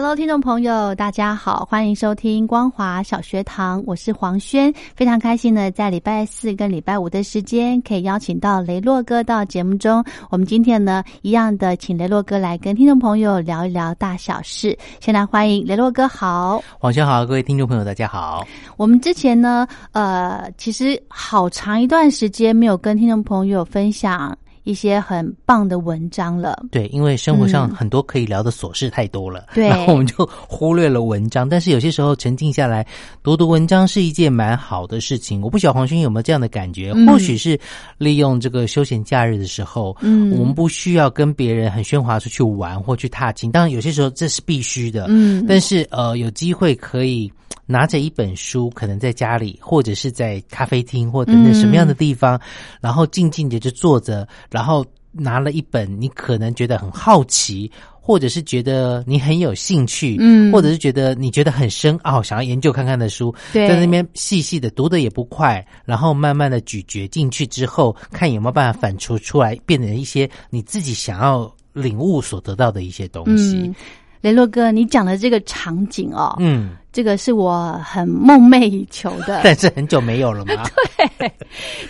Hello，听众朋友，大家好，欢迎收听光华小学堂，我是黄轩，非常开心呢，在礼拜四跟礼拜五的时间，可以邀请到雷洛哥到节目中。我们今天呢，一样的，请雷洛哥来跟听众朋友聊一聊大小事。先来欢迎雷洛哥，好，黄轩好，各位听众朋友，大家好。我们之前呢，呃，其实好长一段时间没有跟听众朋友分享。一些很棒的文章了，对，因为生活上很多可以聊的琐事太多了，对，然后我们就忽略了文章。但是有些时候沉静下来读读文章是一件蛮好的事情。我不晓得黄勋有没有这样的感觉？或许是利用这个休闲假日的时候，嗯，我们不需要跟别人很喧哗出去玩或去踏青。当然有些时候这是必须的，嗯，但是呃，有机会可以。拿着一本书，可能在家里，或者是在咖啡厅，或等等什么样的地方，然后静静的就坐着，然后拿了一本你可能觉得很好奇，或者是觉得你很有兴趣，嗯，或者是觉得你觉得很深奥，想要研究看看的书，在那边细细的读的也不快，然后慢慢的咀嚼进去之后，看有没有办法反刍出来，变成一些你自己想要领悟所得到的一些东西。雷洛哥，你讲的这个场景哦，嗯，这个是我很梦寐以求的，但是很久没有了吗？对，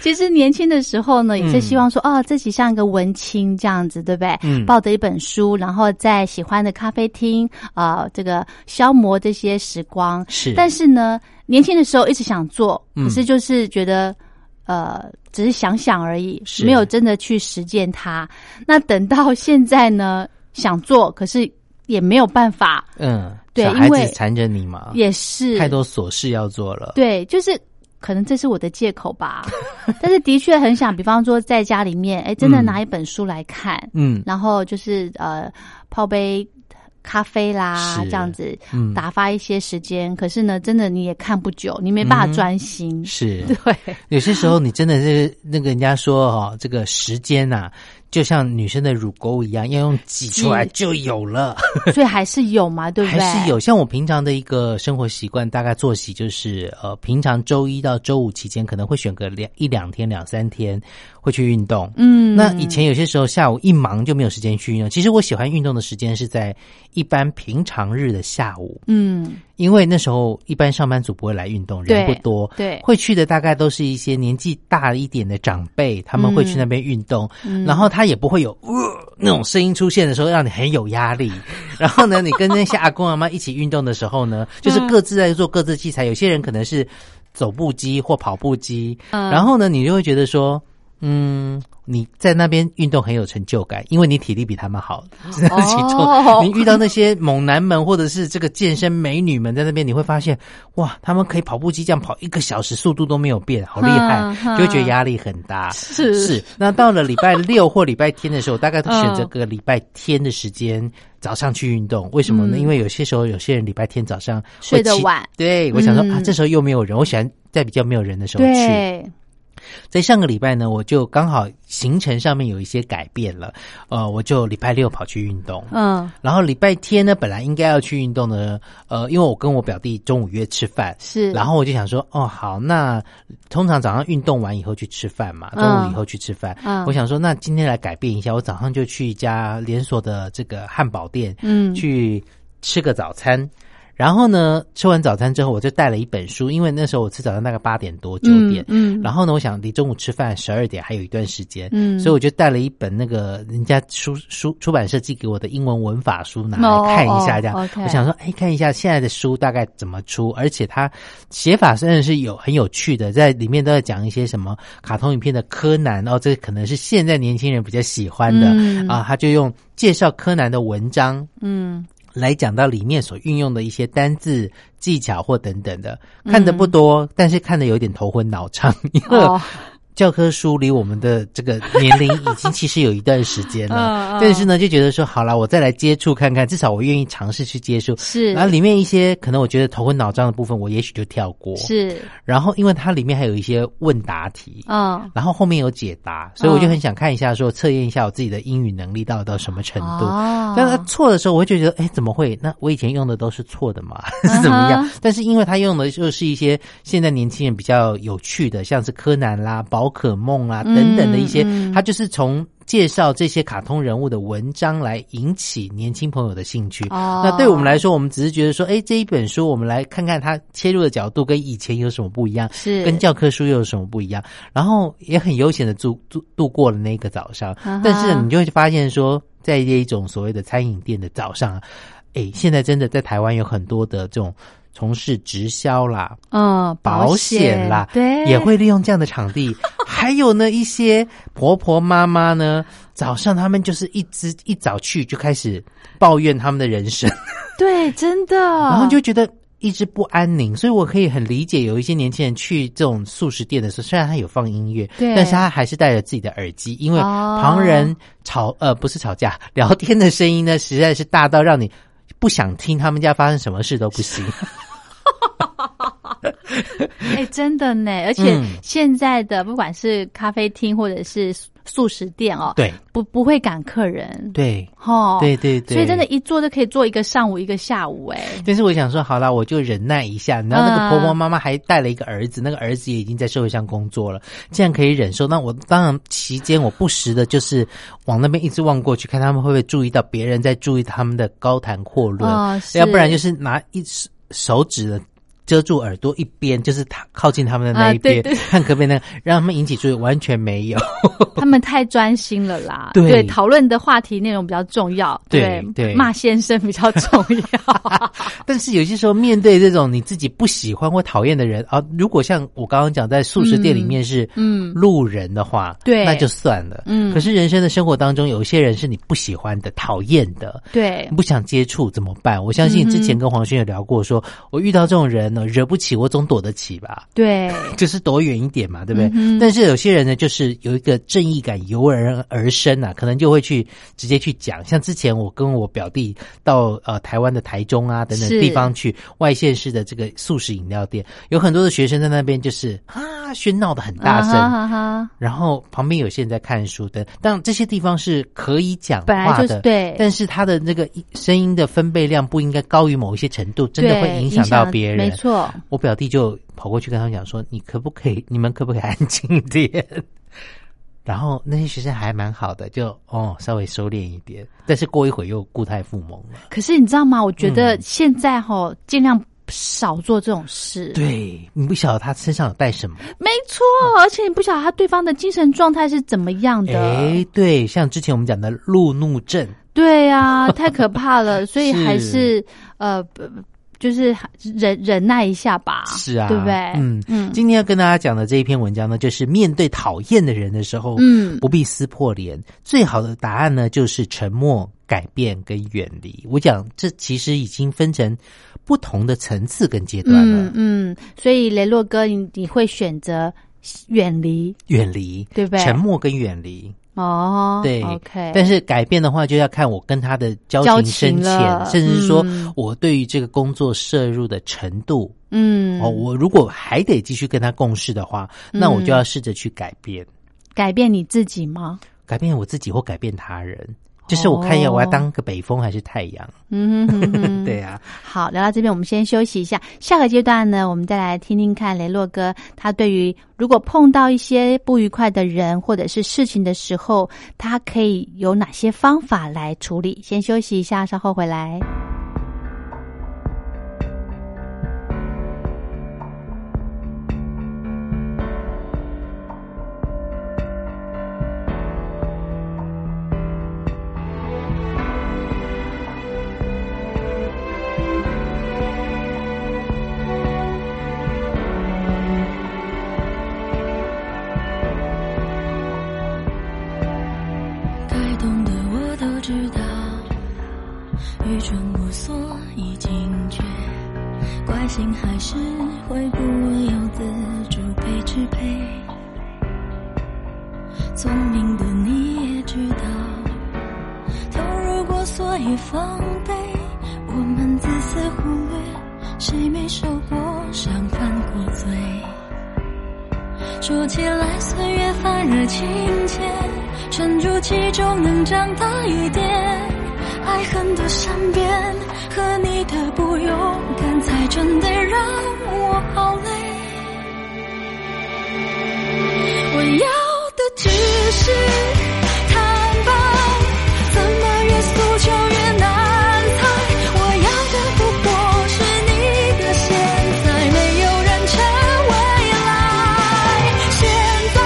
其实年轻的时候呢，也是希望说，哦，自己像一个文青这样子，对不对？嗯，抱着一本书，然后在喜欢的咖啡厅啊，这个消磨这些时光。是，但是呢，年轻的时候一直想做，可是就是觉得，呃，只是想想而已，没有真的去实践它。那等到现在呢，想做，可是。也没有办法，嗯，对，因为缠着你嘛，也是。太多琐事要做了，对，就是可能这是我的借口吧，但是的确很想，比方说在家里面，哎，真的拿一本书来看，嗯，然后就是呃泡杯咖啡啦，这样子打发一些时间。可是呢，真的你也看不久，你没办法专心，是。对，有些时候你真的是那个人家说哈，这个时间呐。就像女生的乳沟一样，要用挤出来就有了，所以还是有嘛，对不对？还是有。像我平常的一个生活习惯，大概作息就是，呃，平常周一到周五期间可能会选个两一两天、两三天会去运动。嗯，那以前有些时候下午一忙就没有时间去运动。其实我喜欢运动的时间是在一般平常日的下午。嗯。因为那时候一般上班族不会来运动，人不多，对，会去的大概都是一些年纪大一点的长辈，他们会去那边运动，然后他也不会有呃那种声音出现的时候让你很有压力。然后呢，你跟那些阿公阿妈一起运动的时候呢，就是各自在做各自器材，有些人可能是走步机或跑步机，嗯然后呢，你就会觉得说，嗯。你在那边运动很有成就感，因为你体力比他们好，这是其中。你遇到那些猛男们或者是这个健身美女们在那边，你会发现哇，他们可以跑步机这样跑一个小时，速度都没有变，好厉害，就会觉得压力很大。是是。那到了礼拜六或礼拜天的时候，大概都选择个礼拜天的时间早上去运动。为什么呢？因为有些时候有些人礼拜天早上睡得晚。对，我想说啊，这时候又没有人，我喜欢在比较没有人的时候去。在上个礼拜呢，我就刚好行程上面有一些改变了，呃，我就礼拜六跑去运动，嗯，然后礼拜天呢，本来应该要去运动的，呃，因为我跟我表弟中午约吃饭，是，然后我就想说，哦，好，那通常早上运动完以后去吃饭嘛，中午以后去吃饭，嗯，我想说，那今天来改变一下，我早上就去一家连锁的这个汉堡店，嗯，去吃个早餐。然后呢，吃完早餐之后，我就带了一本书，因为那时候我吃早餐大概八点多九点，嗯，然后呢，我想离中午吃饭十二点还有一段时间，嗯，所以我就带了一本那个人家书书出版社寄给我的英文文法书拿来看一下，这样，我想说，哎，看一下现在的书大概怎么出，而且它写法真的是有很有趣的，在里面都在讲一些什么卡通影片的柯南，哦，这可能是现在年轻人比较喜欢的啊，他就用介绍柯南的文章，嗯。来讲到里面所运用的一些单字技巧或等等的，看的不多，但是看的有点头昏脑胀，因为。教科书离我们的这个年龄已经其实有一段时间了，但是呢，就觉得说好了，我再来接触看看，至少我愿意尝试去接触。是，然后里面一些可能我觉得头昏脑胀的部分，我也许就跳过。是，然后因为它里面还有一些问答题，嗯，然后后面有解答，所以我就很想看一下，说测验一下我自己的英语能力到到什么程度。但是错的时候，我会觉得，哎，怎么会？那我以前用的都是错的嘛，是怎么样？但是因为他用的就是一些现在年轻人比较有趣的，像是柯南啦、宝。可梦啊，等等的一些，他就是从介绍这些卡通人物的文章来引起年轻朋友的兴趣。那对我们来说，我们只是觉得说，哎，这一本书，我们来看看它切入的角度跟以前有什么不一样，是跟教科书又有什么不一样。然后也很悠闲的度度度过了那个早上。但是你就会发现说，在这一种所谓的餐饮店的早上，哎，现在真的在台湾有很多的这种。从事直销啦，嗯，保险啦，对，也会利用这样的场地。还有呢，一些婆婆妈妈呢，早上他们就是一直一早去就开始抱怨他们的人生，对，真的，然后就觉得一直不安宁。所以我可以很理解，有一些年轻人去这种素食店的时候，虽然他有放音乐，对，但是他还是戴着自己的耳机，因为旁人吵呃不是吵架聊天的声音呢，实在是大到让你不想听他们家发生什么事都不行。哎，真的呢！而且现在的不管是咖啡厅或者是素食店哦，对，不不会赶客人，对，哦，对对对，所以真的，一坐就可以坐一个上午，一个下午，哎。但是我想说，好了，我就忍耐一下。然后那个婆婆妈妈还带了一个儿子，那个儿子也已经在社会上工作了，既然可以忍受，那我当然期间我不时的就是往那边一直望过去，看他们会不会注意到别人在注意他们的高谈阔论，要不然就是拿一手指的。遮住耳朵一边，就是他靠近他们的那一边，看可不可以呢，让他们引起注意，完全没有。他们太专心了啦。对，讨论的话题内容比较重要。对对，骂先生比较重要。但是有些时候，面对这种你自己不喜欢或讨厌的人啊，如果像我刚刚讲，在素食店里面是嗯路人的话，对，那就算了。嗯，可是人生的生活当中，有一些人是你不喜欢的、讨厌的，对，不想接触怎么办？我相信之前跟黄轩有聊过，说我遇到这种人。惹不起，我总躲得起吧？对，就是躲远一点嘛，对不对？但是有些人呢，就是有一个正义感油然而生啊，可能就会去直接去讲。像之前我跟我表弟到呃台湾的台中啊等等地方去外县市的这个素食饮料店，有很多的学生在那边就是啊喧闹的很大声，然后旁边有些人在看书的。但这些地方是可以讲话的，对，但是他的那个声音的分贝量不应该高于某一些程度，真的会影响到别人，没错。我表弟就跑过去跟他们讲说：“你可不可以？你们可不可以安静一点？” 然后那些学生还蛮好的，就哦稍微收敛一点。但是过一会又固态复萌了。可是你知道吗？我觉得现在哈尽量少做这种事。对你不晓得他身上有带什么？没错，而且你不晓得他对方的精神状态是怎么样的。哎，对，像之前我们讲的路怒症，对呀，太可怕了。所以还是呃。就是忍忍耐一下吧，是啊，对不对？嗯嗯。今天要跟大家讲的这一篇文章呢，就是面对讨厌的人的时候，嗯，不必撕破脸，最好的答案呢，就是沉默、改变跟远离。我讲这其实已经分成不同的层次跟阶段了。嗯，所以雷洛哥，你你会选择远离，远离，对不对？沉默跟远离。哦，对，OK，但是改变的话，就要看我跟他的交情深浅，甚至是说我对于这个工作摄入的程度。嗯，哦，我如果还得继续跟他共事的话，那我就要试着去改变，改变你自己吗？改变我自己或改变他人。就是我看一下，我要当个北风还是太阳？嗯，对呀。好，聊到这边，我们先休息一下。下个阶段呢，我们再来听听看雷洛哥他对于如果碰到一些不愉快的人或者是事情的时候，他可以有哪些方法来处理？先休息一下，稍后回来。聪明的你也知道，投入过所以防备。我们自私忽略，谁没受过伤犯过罪？说起来，岁月反而亲切，沉住气中能长大一点。爱恨的善变，和你的不勇敢，才真的让我好累。我要是坦白怎么越诉求越难猜我要的不过是你的现在没有人称未来现在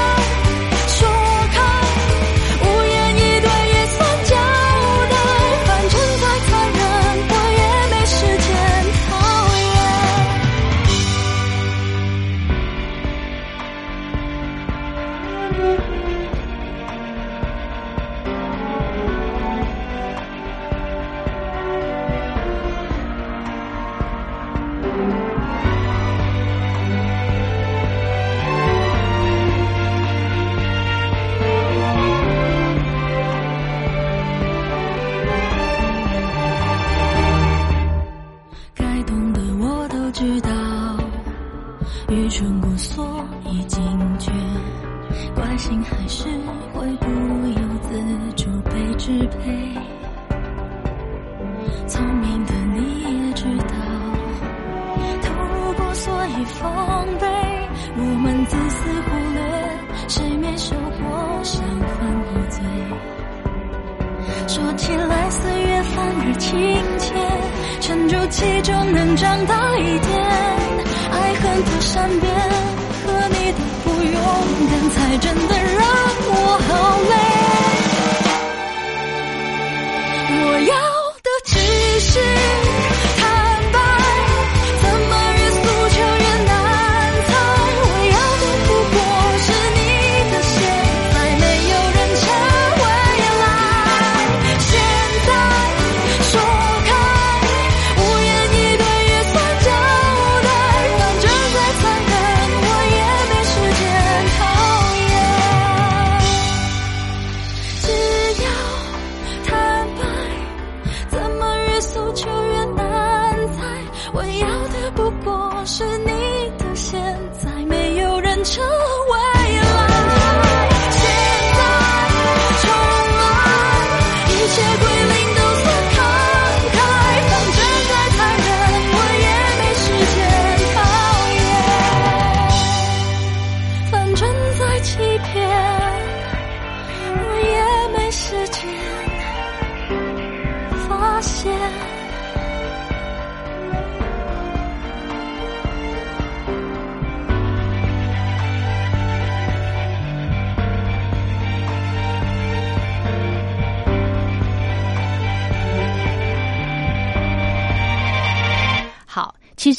说开无言以对也算交代反正再残忍我也没时间讨厌就能长大一点。爱恨的善变和你的不勇敢才真的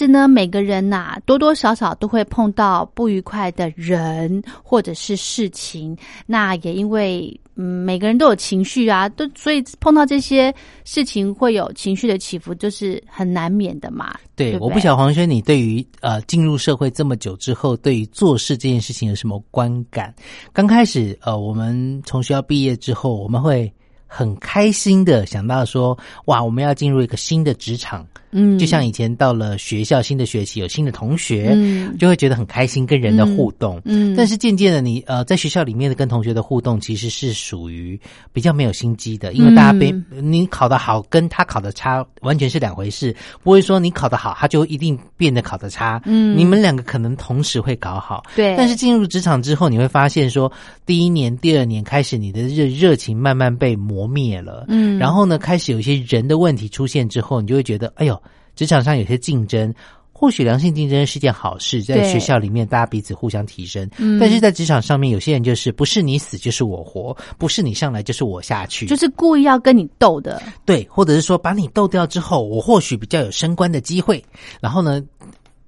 实呢，每个人呐，多多少少都会碰到不愉快的人或者是事情。那也因为嗯，每个人都有情绪啊，都所以碰到这些事情会有情绪的起伏，就是很难免的嘛。对，我不晓黄轩，你对于呃进入社会这么久之后，对于做事这件事情有什么观感？刚开始呃，我们从学校毕业之后，我们会很开心的想到说，哇，我们要进入一个新的职场。嗯，就像以前到了学校，新的学期有新的同学，嗯，就会觉得很开心，跟人的互动，嗯，但是渐渐的，你呃，在学校里面的跟同学的互动，其实是属于比较没有心机的，因为大家被你考得好，跟他考的差完全是两回事，不会说你考得好，他就一定变得考得差，嗯，你们两个可能同时会搞好，对，但是进入职场之后，你会发现说，第一年、第二年开始，你的热热情慢慢被磨灭了，嗯，然后呢，开始有一些人的问题出现之后，你就会觉得，哎呦。职场上有些竞争，或许良性竞争是件好事，在学校里面大家彼此互相提升。嗯，但是在职场上面，有些人就是不是你死就是我活，不是你上来就是我下去，就是故意要跟你斗的。对，或者是说把你斗掉之后，我或许比较有升官的机会。然后呢，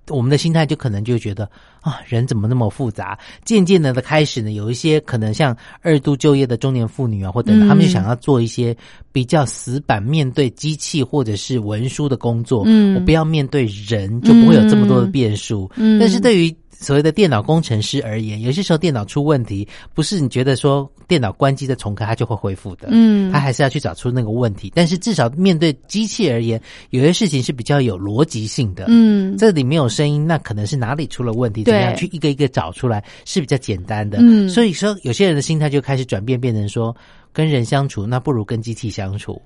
我们的心态就可能就觉得啊，人怎么那么复杂？渐渐的的开始呢，有一些可能像二度就业的中年妇女啊，或等等，他们就想要做一些比较死板面对机器或者是文书的工作。嗯，我不要面对人，就不会有这么多的变数。嗯，但是对于所谓的电脑工程师而言，有些时候电脑出问题，不是你觉得说电脑关机再重开它就会恢复的，嗯，他还是要去找出那个问题。但是至少面对机器而言，有些事情是比较有逻辑性的，嗯，这里没有声音，那可能是哪里出了问题，怎么样去一个一个找出来是比较简单的。嗯，所以说有些人的心态就开始转变，变成说跟人相处，那不如跟机器相处，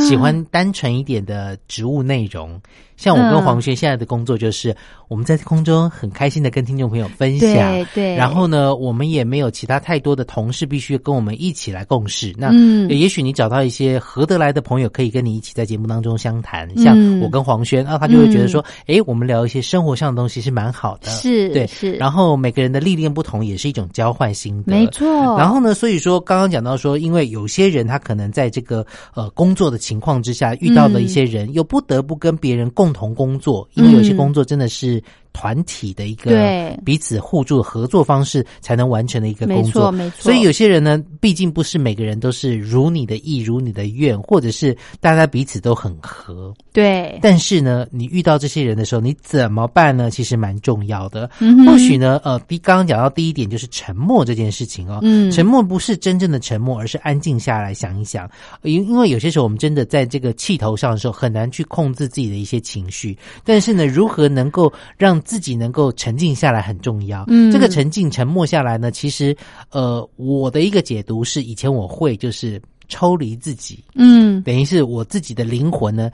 喜欢单纯一点的植物内容。像我跟黄轩现在的工作就是，我们在空中很开心的跟听众朋友分享，对对。然后呢，我们也没有其他太多的同事必须跟我们一起来共事。那也许你找到一些合得来的朋友，可以跟你一起在节目当中相谈。像我跟黄轩啊，他就会觉得说，哎，我们聊一些生活上的东西是蛮好的，是，对，是。然后每个人的历练不同，也是一种交换心得，没错。然后呢，所以说刚刚讲到说，因为有些人他可能在这个呃工作的情况之下遇到的一些人，又不得不跟别人共同工作。因为有些工作真的是。团体的一个彼此互助合作方式才能完成的一个工作，没错。所以有些人呢，毕竟不是每个人都是如你的意、如你的愿，或者是大家彼此都很合。对。但是呢，你遇到这些人的时候，你怎么办呢？其实蛮重要的。嗯或许呢，呃，第刚刚讲到第一点就是沉默这件事情哦。嗯。沉默不是真正的沉默，而是安静下来想一想。因因为有些时候我们真的在这个气头上的时候，很难去控制自己的一些情绪。但是呢，如何能够让自己能够沉静下来很重要。嗯，这个沉静、沉默下来呢，其实，呃，我的一个解读是，以前我会就是抽离自己，嗯，等于是我自己的灵魂呢，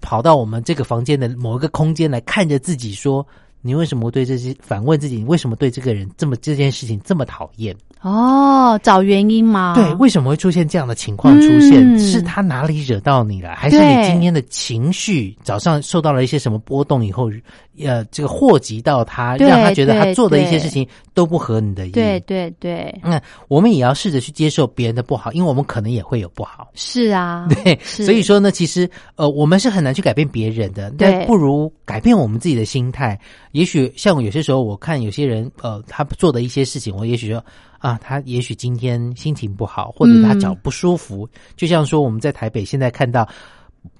跑到我们这个房间的某一个空间来看着自己，说，你为什么对这些反问自己，你为什么对这个人这么这件事情这么讨厌？哦，找原因吗？对，为什么会出现这样的情况出现？是他哪里惹到你了？还是你今天的情绪早上受到了一些什么波动以后？呃，这个祸及到他，让他觉得他做的一些事情都不合你的意。对对对。那我们也要试着去接受别人的不好，因为我们可能也会有不好。是啊。对。所以说呢，其实呃，我们是很难去改变别人的，但不如改变我们自己的心态。也许像有些时候，我看有些人呃，他做的一些事情，我也许说啊，他也许今天心情不好，或者他脚不舒服。就像说我们在台北现在看到。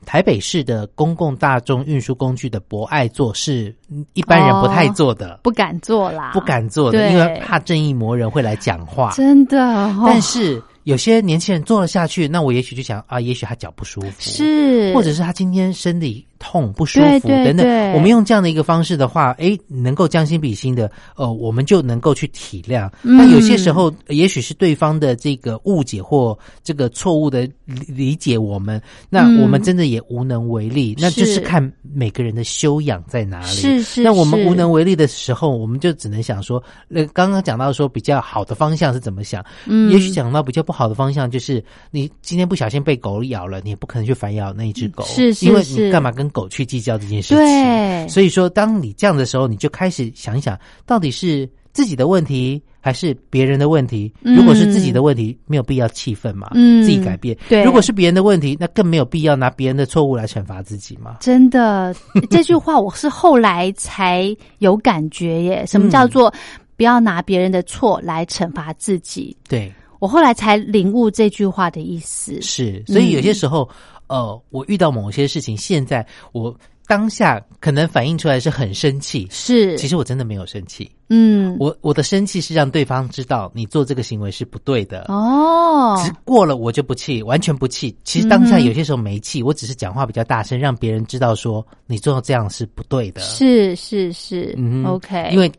台北市的公共大众运输工具的博爱座是一般人不太坐的，不敢坐啦，不敢坐的，因为怕正义魔人会来讲话。真的，但是。有些年轻人坐了下去，那我也许就想啊，也许他脚不舒服，是，或者是他今天身体痛不舒服等等。我们用这样的一个方式的话，哎，能够将心比心的，呃，我们就能够去体谅。那有些时候，也许是对方的这个误解或这个错误的理解我们，那我们真的也无能为力。那就是看每个人的修养在哪里。是是。那我们无能为力的时候，我们就只能想说，那刚刚讲到说比较好的方向是怎么想？嗯，也许讲到比较不好。的方向就是，你今天不小心被狗咬了，你也不可能去反咬那一只狗，是是因为你干嘛跟狗去计较这件事情？对，所以说，当你这样的时候，你就开始想一想，到底是自己的问题还是别人的问题？如果是自己的问题，没有必要气愤嘛，嗯，自己改变。对，如果是别人的问题，那更没有必要拿别人的错误来惩罚自己嘛。真的，这句话我是后来才有感觉耶。什么叫做不要拿别人的错来惩罚自己？对。我后来才领悟这句话的意思。是，所以有些时候，呃，我遇到某些事情，现在我当下可能反映出来是很生气，是，其实我真的没有生气。嗯，我我的生气是让对方知道你做这个行为是不对的。哦，只过了我就不气，完全不气。其实当下有些时候没气，我只是讲话比较大声，让别人知道说你做这样是不对的。是是是，嗯，OK，因为。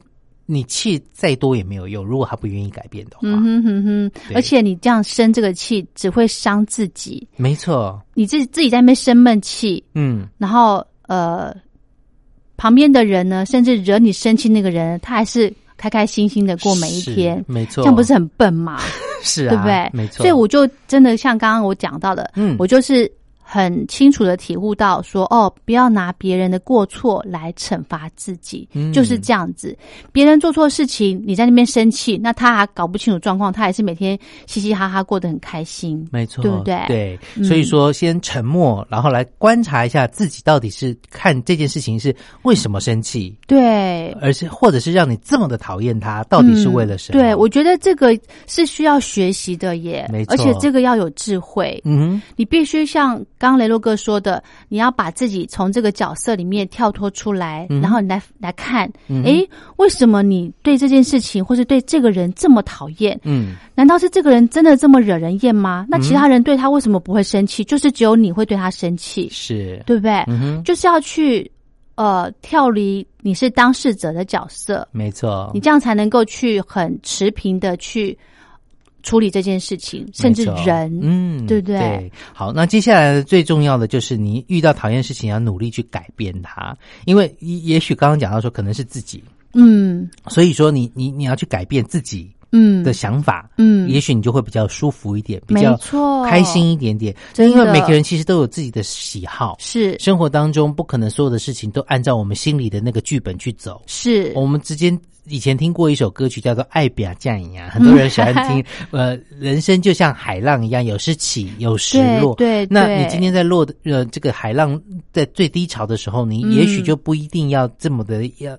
你气再多也没有用，如果他不愿意改变的话。嗯哼哼哼，而且你这样生这个气，只会伤自己。没错，你自己自己在那边生闷气，嗯，然后呃，旁边的人呢，甚至惹你生气那个人，他还是开开心心的过每一天。没错，这样不是很笨吗？是，对不对？没错。所以我就真的像刚刚我讲到的，嗯，我就是。很清楚的体悟到说，哦，不要拿别人的过错来惩罚自己，嗯就是这样子。别人做错事情，你在那边生气，那他还搞不清楚状况，他还是每天嘻嘻哈哈过得很开心。没错，对不对对，嗯所以说先沉默，然后来观察一下自己到底是看这件事情是为什么生气，对，而是或者是让你这么的讨厌他，到底是为了什么？嗯对，我觉得这个是需要学习的耶，没错而且这个要有智慧。嗯你必须像刚刚雷洛哥说的，你要把自己从这个角色里面跳脱出来，嗯然后你来来看，嗯诶，为什么你对这件事情或是对这个人这么讨厌？嗯，难道是这个人真的这么惹人厌吗？那其他人对他为什么不会生气？就是只有你会对他生气，是，对不对？嗯哼，就是要去呃跳离你是当事者的角色，没错你，这样才能够去很持平的去处理这件事情，甚至人，嗯，对不对？对，好，那接下来的最重要的就是你遇到讨厌事情，要努力去改变它，因为也也许刚刚讲到说可能是自己，嗯。所以说你你你要去改变自己嗯的想法，嗯，也许你就会比较舒服一点，比没较错，开心一点点。因为每个人其实都有自己的喜好，是生活当中不可能所有的事情都按照我们心里的那个剧本去走。是，我们之间以前听过一首歌曲叫做《爱比亚酱一样》，很多人喜欢听。呃，人生就像海浪一样，有时起，有时落。对那你今天在落的呃这个海浪在最低潮的时候，你嗯也许就不一定要这么的要。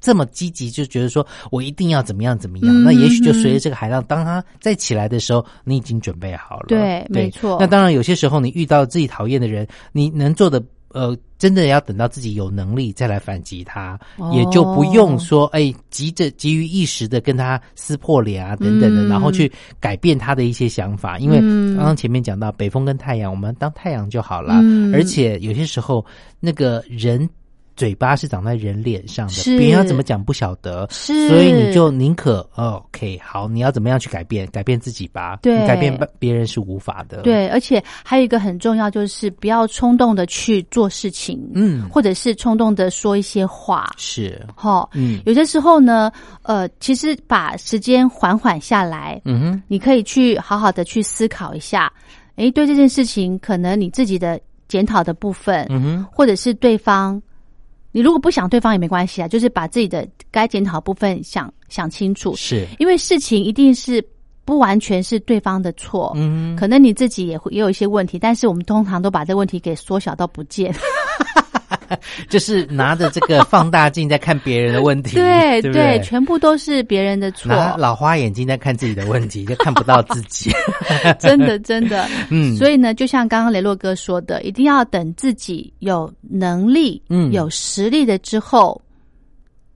这么积极，就觉得说我一定要怎么样怎么样，嗯那也许就随着这个海浪，当它再起来的时候，你已经准备好了。对没错那当然，有些时候你遇到自己讨厌的人，你能做的呃，真的要等到自己有能力再来反击他，哦也就不用说哎急着急于一时的跟他撕破脸啊等等的，嗯然后去改变他的一些想法。因为嗯刚刚前面讲到北风跟太阳，我们当太阳就好了。嗯而且有些时候那个人。嘴巴是长在人脸上的，别人要怎么讲不晓得，是。所以你就宁可、哦、OK 好，你要怎么样去改变？改变自己吧，对。你改变别人是无法的。，对，而且还有一个很重要，就是不要冲动的去做事情，嗯，或者是冲动的说一些话，是，哈。嗯。有些时候呢，呃，其实把时间缓缓下来，嗯哼，你可以去好好的去思考一下，诶，对这件事情，可能你自己的检讨的部分，嗯哼，或者是对方，你如果不想对方也没关系啊，就是把自己的该检讨部分想想清楚，是，因为事情一定是不完全是对方的错，嗯，可能你自己也会也有一些问题，但是我们通常都把这个问题给缩小到不见。就是拿着这个放大镜在看别人的问题，对对？全部都是别人的错，拿老花眼睛在看自己的问题，就看不到自己。真的真的。嗯，所以呢，就像刚刚雷洛哥说的，一定要等自己有能力、嗯有实力的之后，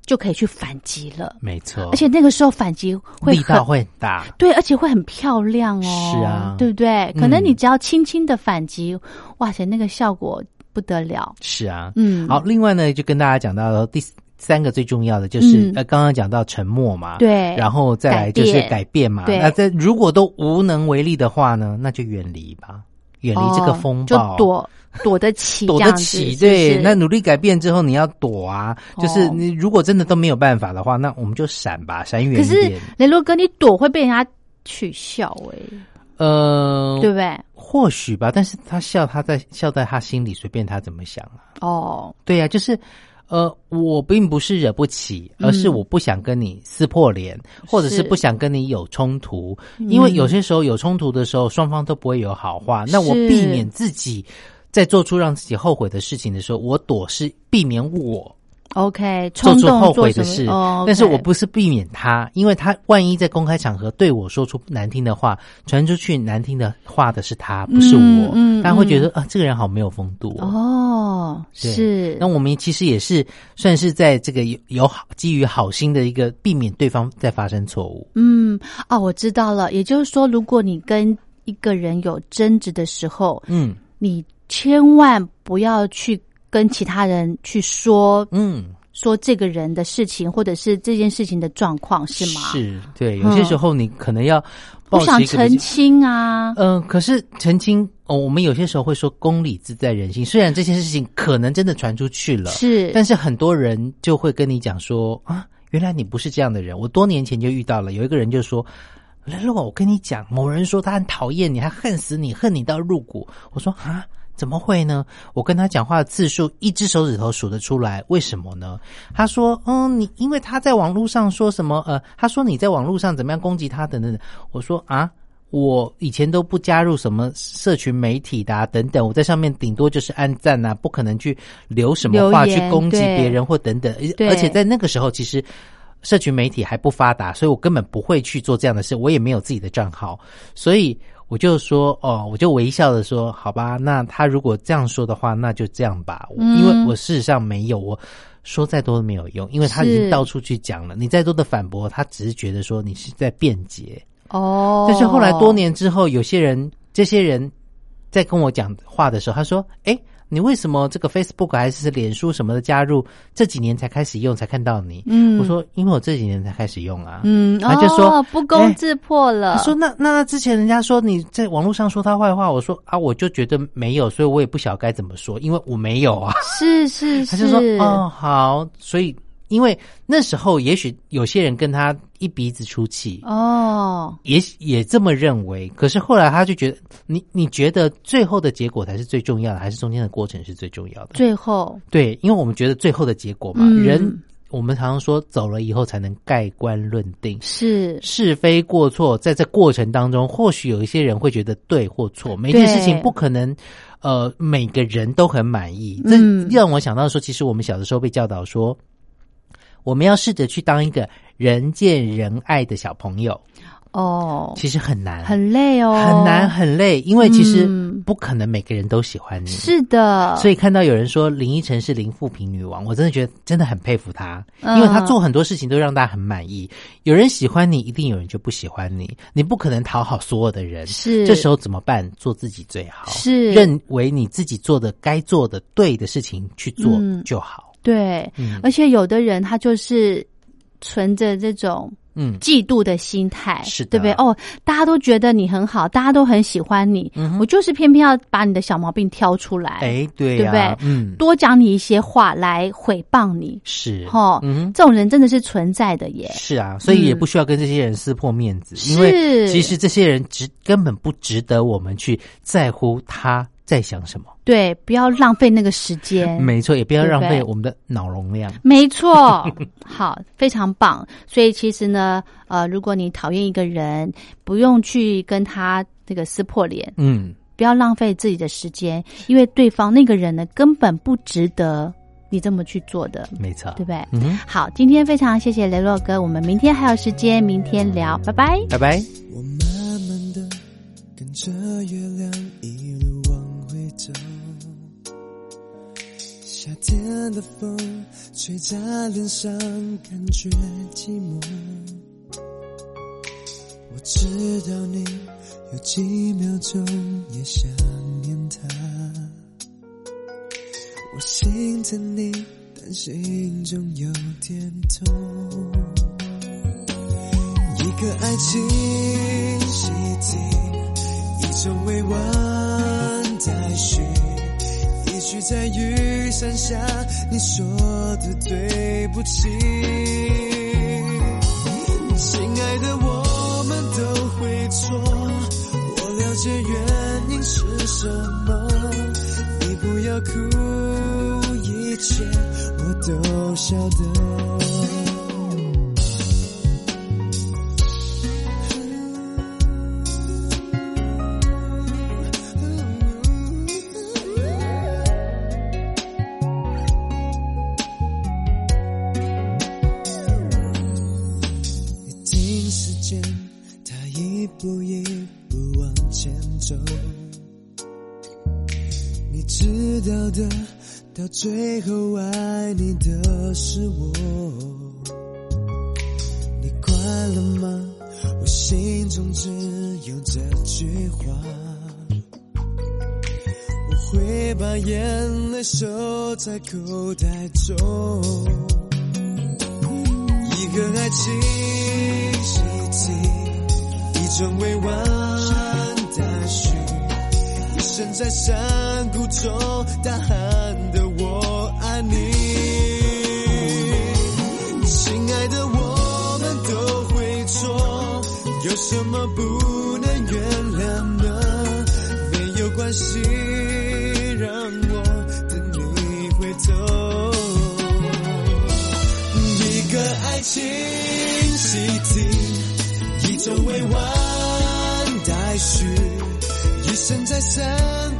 就可以去反击了。没错，而且那个时候反击会很力道会很大。对，而且会很漂亮哦。是啊对不对？嗯可能你只要轻轻的反击，哇塞，那个效果不得了。是啊，嗯，好，另外呢，就跟大家讲到第三个最重要的就是、嗯呃，刚刚讲到沉默嘛，，对，然后再来就是改变嘛。对那在如果都无能为力的话呢，那就远离吧，远离这个风暴，哦就躲躲得起，躲得起，对。是那努力改变之后，你要躲啊，就是哦你如果真的都没有办法的话，那我们就闪吧，闪远可是。雷洛哥，你躲会被人家取笑哎、呃，对不对？或许吧，但是他笑，他在笑在他心里，随便他怎么想啊。哦，对呀、就是。呃，我并不是惹不起，而是我不想跟你撕破脸，或者是是不想跟你有冲突。因为有些时候有冲突的时候，双方都不会有好话。那我避免自己在做出让自己后悔的事情的时候，我躲是避免我 OK，做出后悔的事，哦，但是我不是避免他，因为他万一在公开场合对我说出难听的话，传出去难听的话的是他，不是我，嗯嗯大家会觉得啊，这个人好没有风度哦。哦，是那我们其实也是算是在这个有有好基于好心的一个避免对方再发生错误。嗯哦，我知道了。也就是说，如果你跟一个人有争执的时候，嗯你千万不要去跟其他人去说嗯，说这个人的事情，或者是这件事情的状况，是吗？是对，有些时候你可能要不想澄清啊。嗯、可是澄清哦，我们有些时候会说公理自在人心。虽然这件事情可能真的传出去了，是，但是很多人就会跟你讲说啊，原来你不是这样的人。我多年前就遇到了，有一个人就说。雷洛，我跟你讲，某人说他很讨厌你，还恨死你，恨你到入骨。我说啊，怎么会呢？我跟他讲话的次数，一只手指头数得出来。为什么呢？他说：“嗯，你因为他在网络上说什么？呃，他说你在网络上怎么样攻击他等等。”我说：“啊，我以前都不加入什么社群媒体的等等，我在上面顶多就是按赞啊，不可能去留什么话去攻击别人或等等。而且在那个时候，其实社群媒体还不发达，所以我根本不会去做这样的事。我也没有自己的账号，所以。”我就说哦，我就微笑的说，好吧，那他如果这样说的话，那就这样吧。因为我事实上没有，我说再多都没有用，因为他已经到处去讲了。你再多的反驳，他只是觉得说你是在辩解。哦，但是后来多年之后，有些人，这些人在跟我讲话的时候，他说：“哎。”你为什么这个 Facebook 还是脸书什么的加入这几年才开始用才看到你？嗯，我说因为我这几年才开始用啊。嗯，他就说不攻自破了。他说那那那之前人家说你在网络上说他坏话，我说啊我就觉得没有，所以我也不晓该怎么说，因为我没有啊。是是是。他就说哦好，所以。因为那时候，也许有些人跟他一鼻子出气哦，也也这么认为。可是后来他就觉得，你你觉得最后的结果才是最重要的，还是中间的过程是最重要的？最后，对，因为我们觉得最后的结果嘛，人我们常常说走了以后才能盖棺论定，是是非过错，在这过程当中，或许有一些人会觉得对或错，每件事情不可能，呃，每个人都很满意。这让我想到说，其实我们小的时候被教导说。我们要试着去当一个人见人爱的小朋友。哦，其实很难，很累哦，很难很累，因为其实不可能每个人都喜欢你。是的，所以看到有人说林依晨是林富平女王，我真的觉得真的很佩服她，因为她做很多事情都让大家很满意。有人喜欢你，一定有人就不喜欢你，你不可能讨好所有的人。是，这时候怎么办？做自己最好，是。认为你自己做的该做的对的事情去做就好。对，而且有的人他就是存着这种嗯嫉妒的心态，是对不对？哦，大家都觉得你很好，大家都很喜欢你，我就是偏偏要把你的小毛病挑出来，哎，对，对不对？嗯，多讲你一些话来诽谤你，是哈，嗯，这种人真的是存在的耶。是啊，所以也不需要跟这些人撕破面子，因为其实这些人值根本不值得我们去在乎他。在想什么？对，不要浪费那个时间。没错，也不要浪费我们的脑容量。没错，好，非常棒。所以其实呢，呃，如果你讨厌一个人，不用去跟他那个撕破脸。嗯，不要浪费自己的时间，因为对方那个人呢，根本不值得你这么去做的。没错，对不对？嗯，好，今天非常谢谢雷洛哥，我们明天还有时间，明天聊，拜拜，拜拜。我慢慢的跟着月亮一路夏天的风吹在脸上，感觉寂寞。我知道你有几秒钟也想念他，我心疼你，但心中有点痛。一个爱情习题，一种未完待续一句在雨伞下你说的对不起，亲爱的，我们都会错，我了解原因是什么，你不要哭，一切我都晓得。会把眼泪收在口袋中。一个爱情习题，一种未完待续，一生在山谷中大喊的我爱。你，亲爱的，我们都会错，有什么不能原谅呢？没有关系，走。一个爱情习题，一种未完待续，一生在山谷中大喊的我。